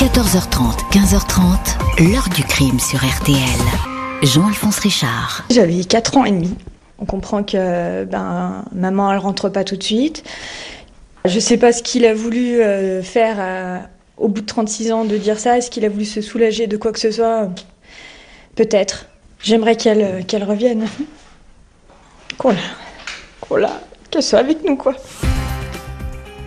14h30, 15h30, l'heure du crime sur RTL. Jean-Alphonse Richard. J'avais 4 ans et demi. On comprend que ben, maman, elle rentre pas tout de suite. Je sais pas ce qu'il a voulu euh, faire euh, au bout de 36 ans de dire ça. Est-ce qu'il a voulu se soulager de quoi que ce soit? Peut-être. J'aimerais qu'elle euh, qu'elle revienne. Qu'on la... qu'on la... qu'elle soit avec nous, quoi.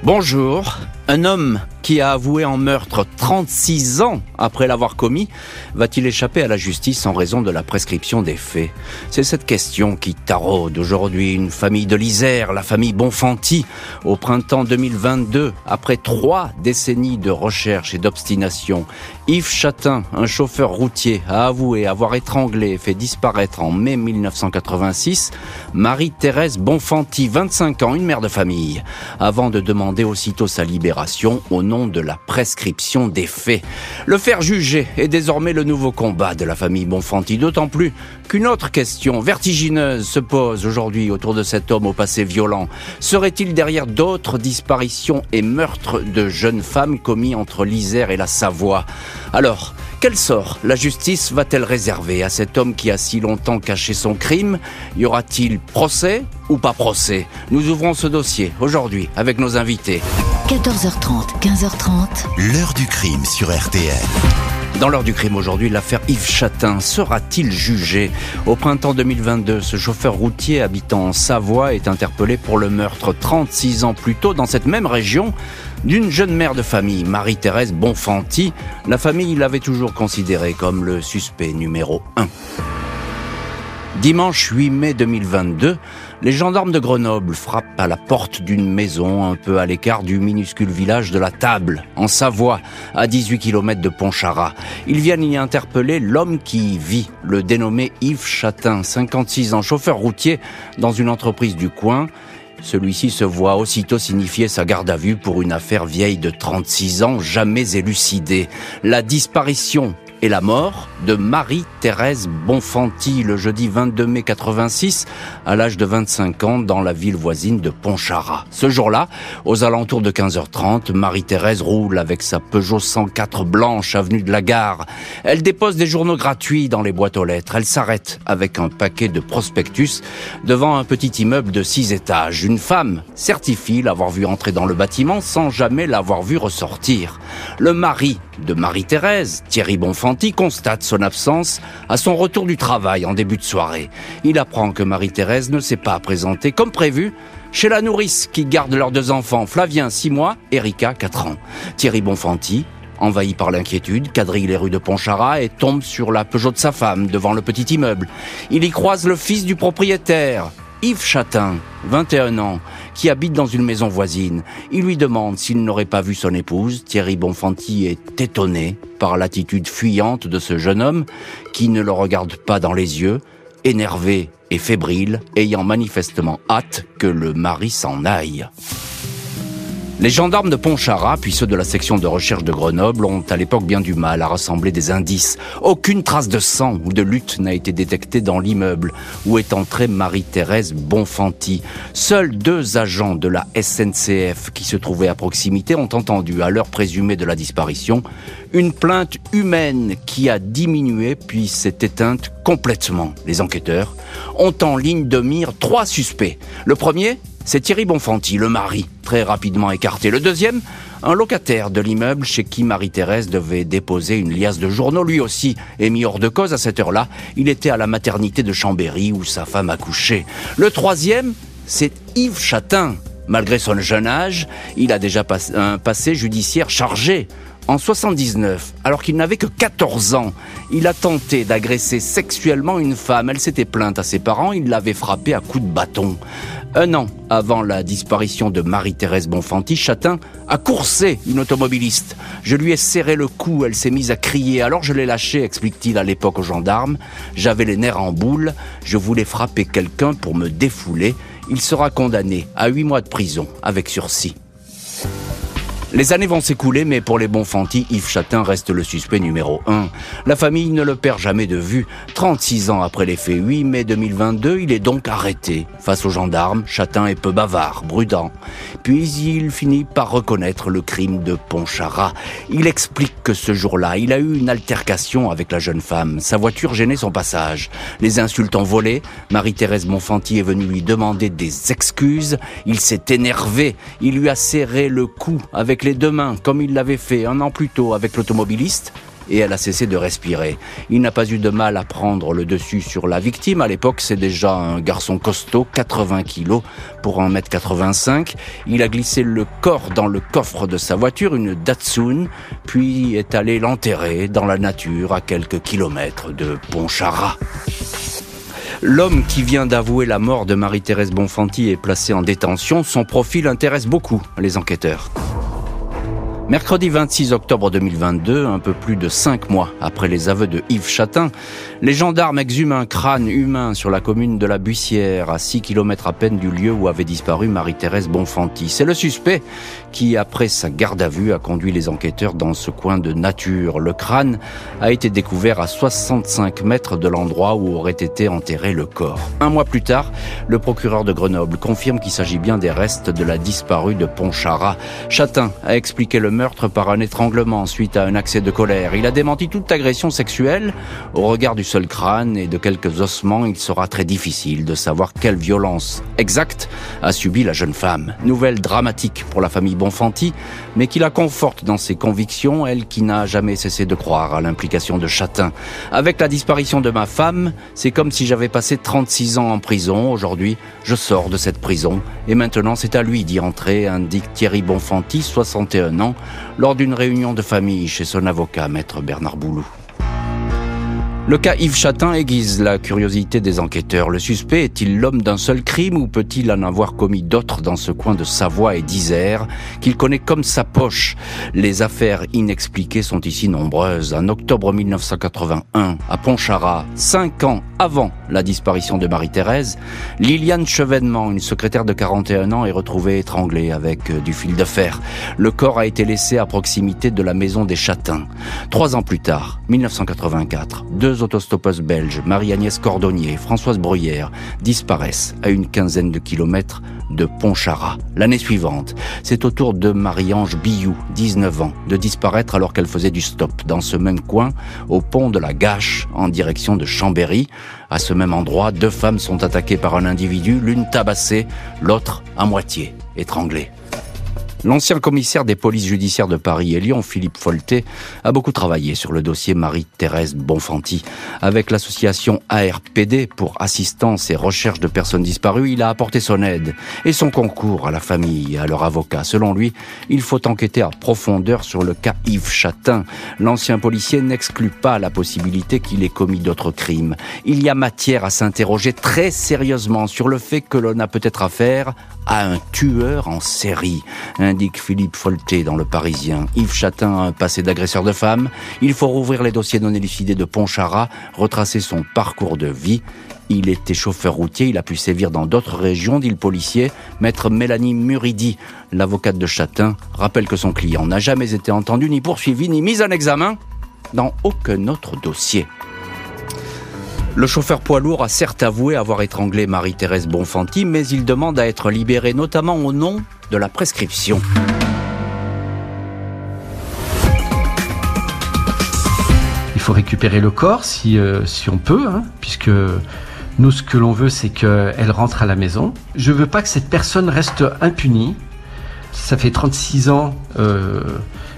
Bonjour. Un homme qui a avoué en meurtre 36 ans après l'avoir commis, va-t-il échapper à la justice en raison de la prescription des faits? C'est cette question qui taraude aujourd'hui une famille de l'Isère, la famille Bonfanti, au printemps 2022, après trois décennies de recherche et d'obstination. Yves Chatin, un chauffeur routier, a avoué avoir étranglé et fait disparaître en mai 1986 Marie-Thérèse Bonfanti, 25 ans, une mère de famille, avant de demander aussitôt sa libération au nom de la prescription des faits. Le faire juger est désormais le nouveau combat de la famille Bonfanti, d'autant plus qu'une autre question vertigineuse se pose aujourd'hui autour de cet homme au passé violent. Serait-il derrière d'autres disparitions et meurtres de jeunes femmes commis entre l'Isère et la Savoie? Alors, quel sort la justice va-t-elle réserver à cet homme qui a si longtemps caché son crime? Y aura-t-il procès ou pas procès? Nous ouvrons ce dossier aujourd'hui avec nos invités. 14h30, 15h30. L'heure du crime sur RTL. Dans l'heure du crime aujourd'hui, l'affaire Yves Chatin sera-t-il jugé Au printemps 2022, ce chauffeur routier habitant en Savoie est interpellé pour le meurtre 36 ans plus tôt dans cette même région d'une jeune mère de famille, Marie-Thérèse Bonfanti. La famille l'avait toujours considéré comme le suspect numéro 1. Dimanche 8 mai 2022, les gendarmes de Grenoble frappent à la porte d'une maison un peu à l'écart du minuscule village de la Table, en Savoie, à 18 km de Pontcharrat. Ils viennent y interpeller l'homme qui vit, le dénommé Yves Chatin, 56 ans, chauffeur routier dans une entreprise du coin. Celui-ci se voit aussitôt signifier sa garde à vue pour une affaire vieille de 36 ans, jamais élucidée. La disparition et la mort de Marie-Thérèse Bonfanti le jeudi 22 mai 86 à l'âge de 25 ans dans la ville voisine de Pontcharrat. Ce jour-là, aux alentours de 15h30, Marie-Thérèse roule avec sa Peugeot 104 blanche avenue de la Gare. Elle dépose des journaux gratuits dans les boîtes aux lettres. Elle s'arrête avec un paquet de prospectus devant un petit immeuble de 6 étages. Une femme certifie l'avoir vu entrer dans le bâtiment sans jamais l'avoir vu ressortir. Le mari de Marie-Thérèse, Thierry Bonfanti, constate son absence à son retour du travail en début de soirée. Il apprend que Marie-Thérèse ne s'est pas présentée comme prévu chez la nourrice qui garde leurs deux enfants, Flavien, 6 mois, Erika, 4 ans. Thierry Bonfanti, envahi par l'inquiétude, quadrille les rues de Pontcharrat et tombe sur la Peugeot de sa femme devant le petit immeuble. Il y croise le fils du propriétaire, Yves Chatin, 21 ans, qui habite dans une maison voisine. Il lui demande s'il n'aurait pas vu son épouse. Thierry Bonfanti est étonné par l'attitude fuyante de ce jeune homme qui ne le regarde pas dans les yeux, énervé et fébrile, ayant manifestement hâte que le mari s'en aille. Les gendarmes de Pontcharrat, puis ceux de la section de recherche de Grenoble, ont à l'époque bien du mal à rassembler des indices. Aucune trace de sang ou de lutte n'a été détectée dans l'immeuble où est entrée Marie-Thérèse Bonfanti. Seuls deux agents de la SNCF qui se trouvaient à proximité ont entendu, à l'heure présumée de la disparition, une plainte humaine qui a diminué puis s'est éteinte complètement. Les enquêteurs ont en ligne de mire trois suspects. Le premier, c'est Thierry Bonfanti, le mari, très rapidement écarté. Le deuxième, un locataire de l'immeuble chez qui Marie-Thérèse devait déposer une liasse de journaux, lui aussi est mis hors de cause à cette heure-là. Il était à la maternité de Chambéry où sa femme a couché. Le troisième, c'est Yves Chatin. Malgré son jeune âge, il a déjà un passé judiciaire chargé. En 79, alors qu'il n'avait que 14 ans, il a tenté d'agresser sexuellement une femme. Elle s'était plainte à ses parents, il l'avait frappée à coups de bâton. Un an avant la disparition de Marie-Thérèse Bonfanti, Chatin a coursé une automobiliste. Je lui ai serré le cou, elle s'est mise à crier. Alors je l'ai lâchée, explique-t-il à l'époque aux gendarmes. J'avais les nerfs en boule, je voulais frapper quelqu'un pour me défouler. Il sera condamné à huit mois de prison avec sursis. Les années vont s'écouler, mais pour les Bonfanti, Yves Chatin reste le suspect numéro un. La famille ne le perd jamais de vue. 36 ans après les faits, 8 mai 2022, il est donc arrêté. Face aux gendarmes, Chatin est peu bavard, prudent. Puis il finit par reconnaître le crime de Pontcharrat. Il explique que ce jour-là, il a eu une altercation avec la jeune femme. Sa voiture gênait son passage. Les insultes ont volé. Marie-Thérèse Bonfanti est venue lui demander des excuses. Il s'est énervé. Il lui a serré le cou avec les deux mains, comme il l'avait fait un an plus tôt avec l'automobiliste, et elle a cessé de respirer. Il n'a pas eu de mal à prendre le dessus sur la victime. À l'époque, c'est déjà un garçon costaud, 80 kilos pour 1m85. Il a glissé le corps dans le coffre de sa voiture, une Datsun, puis est allé l'enterrer dans la nature à quelques kilomètres de Pontcharrat. L'homme qui vient d'avouer la mort de Marie-Thérèse Bonfanti est placé en détention. Son profil intéresse beaucoup les enquêteurs. Mercredi 26 octobre 2022, un peu plus de cinq mois après les aveux de Yves Chatin, les gendarmes exhument un crâne humain sur la commune de la Buissière, à 6 km à peine du lieu où avait disparu Marie-Thérèse Bonfanti. C'est le suspect qui, après sa garde à vue, a conduit les enquêteurs dans ce coin de nature. Le crâne a été découvert à 65 mètres de l'endroit où aurait été enterré le corps. Un mois plus tard, le procureur de Grenoble confirme qu'il s'agit bien des restes de la disparue de Pontcharrat. Chatin a expliqué le meurtre par un étranglement suite à un accès de colère. Il a démenti toute agression sexuelle. Au regard du seul crâne et de quelques ossements, il sera très difficile de savoir quelle violence exacte a subi la jeune femme. Nouvelle dramatique pour la famille Bonfanti, mais qui la conforte dans ses convictions, elle qui n'a jamais cessé de croire à l'implication de Chatin. Avec la disparition de ma femme, c'est comme si j'avais passé 36 ans en prison. Aujourd'hui, je sors de cette prison et maintenant c'est à lui d'y entrer, indique Thierry Bonfanti, 61 ans, lors d'une réunion de famille chez son avocat, maître Bernard Boulou. Le cas Yves Chatin aiguise la curiosité des enquêteurs. Le suspect est-il l'homme d'un seul crime ou peut-il en avoir commis d'autres dans ce coin de Savoie et d'Isère qu'il connaît comme sa poche? Les affaires inexpliquées sont ici nombreuses. En octobre 1981, à Pontcharrat, cinq ans avant la disparition de Marie-Thérèse, Liliane Chevènement, une secrétaire de 41 ans, est retrouvée étranglée avec euh, du fil de fer. Le corps a été laissé à proximité de la maison des Châtains. Trois ans plus tard, 1984, deux deux belges, Marie-Agnès Cordonnier et Françoise Bruyère, disparaissent à une quinzaine de kilomètres de Pontcharrat. L'année suivante, c'est au tour de Marie-Ange Billou, 19 ans, de disparaître alors qu'elle faisait du stop dans ce même coin, au pont de la Gâche, en direction de Chambéry. À ce même endroit, deux femmes sont attaquées par un individu, l'une tabassée, l'autre à moitié étranglée. L'ancien commissaire des polices judiciaires de Paris et Lyon, Philippe Folté, a beaucoup travaillé sur le dossier Marie-Thérèse Bonfanti. Avec l'association ARPD pour assistance et recherche de personnes disparues, il a apporté son aide et son concours à la famille et à leur avocat. Selon lui, il faut enquêter à profondeur sur le cas Yves Chatin. L'ancien policier n'exclut pas la possibilité qu'il ait commis d'autres crimes. Il y a matière à s'interroger très sérieusement sur le fait que l'on a peut-être affaire à un tueur en série indique Philippe Folté dans Le Parisien. Yves Chatin a un passé d'agresseur de femmes. Il faut rouvrir les dossiers non élucidés de Pontcharrat, retracer son parcours de vie. Il était chauffeur routier, il a pu sévir dans d'autres régions, dit le policier. Maître Mélanie Muridi, l'avocate de Chatin, rappelle que son client n'a jamais été entendu, ni poursuivi, ni mis en examen dans aucun autre dossier. Le chauffeur poids lourd a certes avoué avoir étranglé Marie-Thérèse Bonfanti, mais il demande à être libéré, notamment au nom de la prescription. Il faut récupérer le corps si, euh, on peut, hein, puisque nous, ce que l'on veut, c'est qu'elle rentre à la maison. Je veux pas que cette personne reste impunie. Ça fait 36 ans, euh,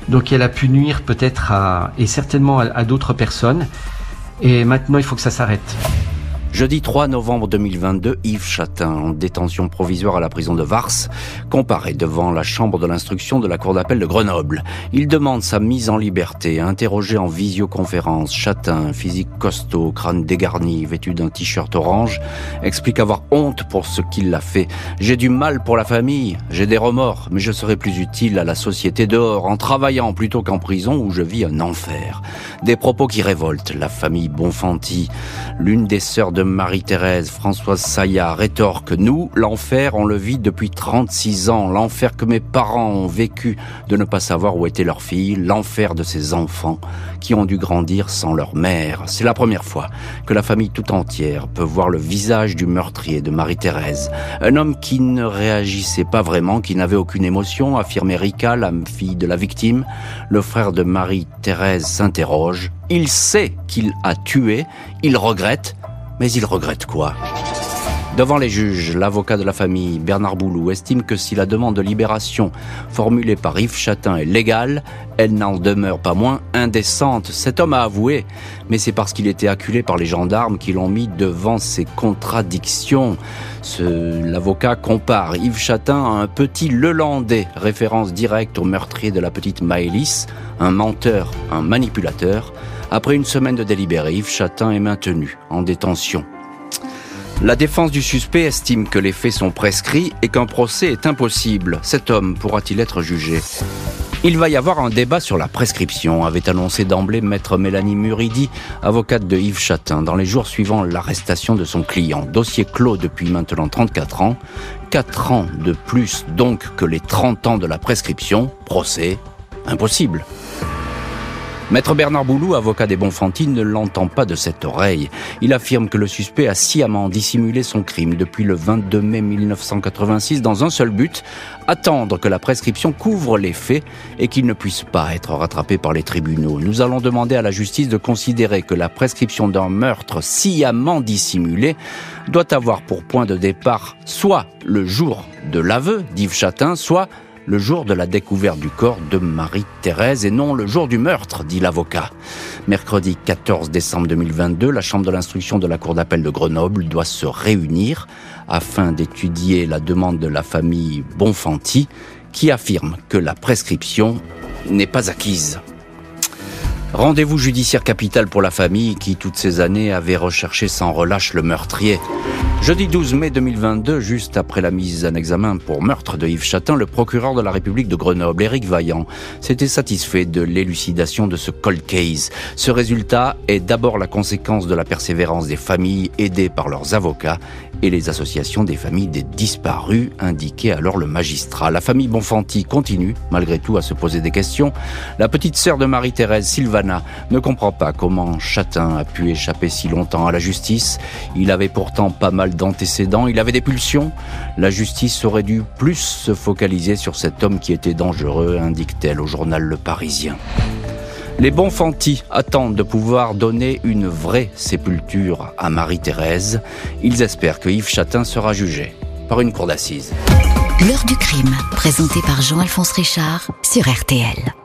donc elle a pu nuire peut-être à, et certainement à d'autres personnes. Et maintenant, il faut que ça s'arrête. Jeudi 3 novembre 2022, Yves Chatin, en détention provisoire à la prison de Vars, comparaît devant la chambre de l'instruction de la cour d'appel de Grenoble. Il demande sa mise en liberté, interrogé en visioconférence. Chatin, physique costaud, crâne dégarni, vêtu d'un t-shirt orange, explique avoir honte pour ce qu'il a fait. J'ai du mal pour la famille, j'ai des remords, mais je serai plus utile à la société dehors en travaillant plutôt qu'en prison où je vis un enfer. Des propos qui révoltent la famille Bonfanti. L'une des sœurs de Marie-Thérèse, Françoise Saillat, rétorque Nous, l'enfer, on le vit depuis 36 ans. L'enfer que mes parents ont vécu de ne pas savoir où était leur fille. L'enfer de ces enfants qui ont dû grandir sans leur mère. C'est la première fois que la famille tout entière peut voir le visage du meurtrier de Marie-Thérèse. Un homme qui ne réagissait pas vraiment, qui n'avait aucune émotion, affirmait Rika, la fille de la victime. Le frère de Marie-Thérèse s'interroge. Il sait qu'il a tué, il regrette, mais il regrette quoi? Devant les juges, l'avocat de la famille, Bernard Boulou, estime que si la demande de libération formulée par Yves Chatin est légale, elle n'en demeure pas moins indécente. Cet homme a avoué, mais c'est parce qu'il était acculé par les gendarmes qui l'ont mis devant ses contradictions. L'avocat compare Yves Chatin à un petit Lelandais, référence directe au meurtrier de la petite Maëlys, un menteur, un manipulateur. Après une semaine de délibéré, Yves Chatin est maintenu en détention. La défense du suspect estime que les faits sont prescrits et qu'un procès est impossible. Cet homme pourra-t-il être jugé? Il va y avoir un débat sur la prescription, avait annoncé d'emblée maître Mélanie Muridi, avocate de Yves Chatin, dans les jours suivant l'arrestation de son client. Dossier clos depuis maintenant 34 ans. 4 ans de plus donc que les 30 ans de la prescription. Procès impossible. Maître Bernard Boulou, avocat des Bonfantines, ne l'entend pas de cette oreille. Il affirme que le suspect a sciemment dissimulé son crime depuis le 22 mai 1986 dans un seul but, attendre que la prescription couvre les faits et qu'il ne puisse pas être rattrapé par les tribunaux. Nous allons demander à la justice de considérer que la prescription d'un meurtre sciemment dissimulé doit avoir pour point de départ soit le jour de l'aveu d'Yves Chatin, soit le jour de la découverte du corps de Marie-Thérèse et non le jour du meurtre, dit l'avocat. Mercredi 14 décembre 2022, la Chambre de l'instruction de la Cour d'appel de Grenoble doit se réunir afin d'étudier la demande de la famille Bonfanti qui affirme que la prescription n'est pas acquise. Rendez-vous judiciaire capital pour la famille qui, toutes ces années, avait recherché sans relâche le meurtrier. Jeudi 12 mai 2022, juste après la mise en examen pour meurtre de Yves Chatin, le procureur de la République de Grenoble, Éric Vaillant, s'était satisfait de l'élucidation de ce cold case. Ce résultat est d'abord la conséquence de la persévérance des familles aidées par leurs avocats et les associations des familles des disparus, indiquait alors le magistrat. La famille Bonfanti continue, malgré tout, à se poser des questions. La petite sœur de Marie-Thérèse, Sylvana, ne comprend pas comment Chatin a pu échapper si longtemps à la justice. Il avait pourtant pas mal d'antécédents, il avait des pulsions. La justice aurait dû plus se focaliser sur cet homme qui était dangereux, indique-t-elle au journal Le Parisien. Les Bonfanti attendent de pouvoir donner une vraie sépulture à Marie-Thérèse. Ils espèrent que Yves Chatin sera jugé par une cour d'assises. L'heure du crime, présenté par Jean-Alphonse Richard sur RTL.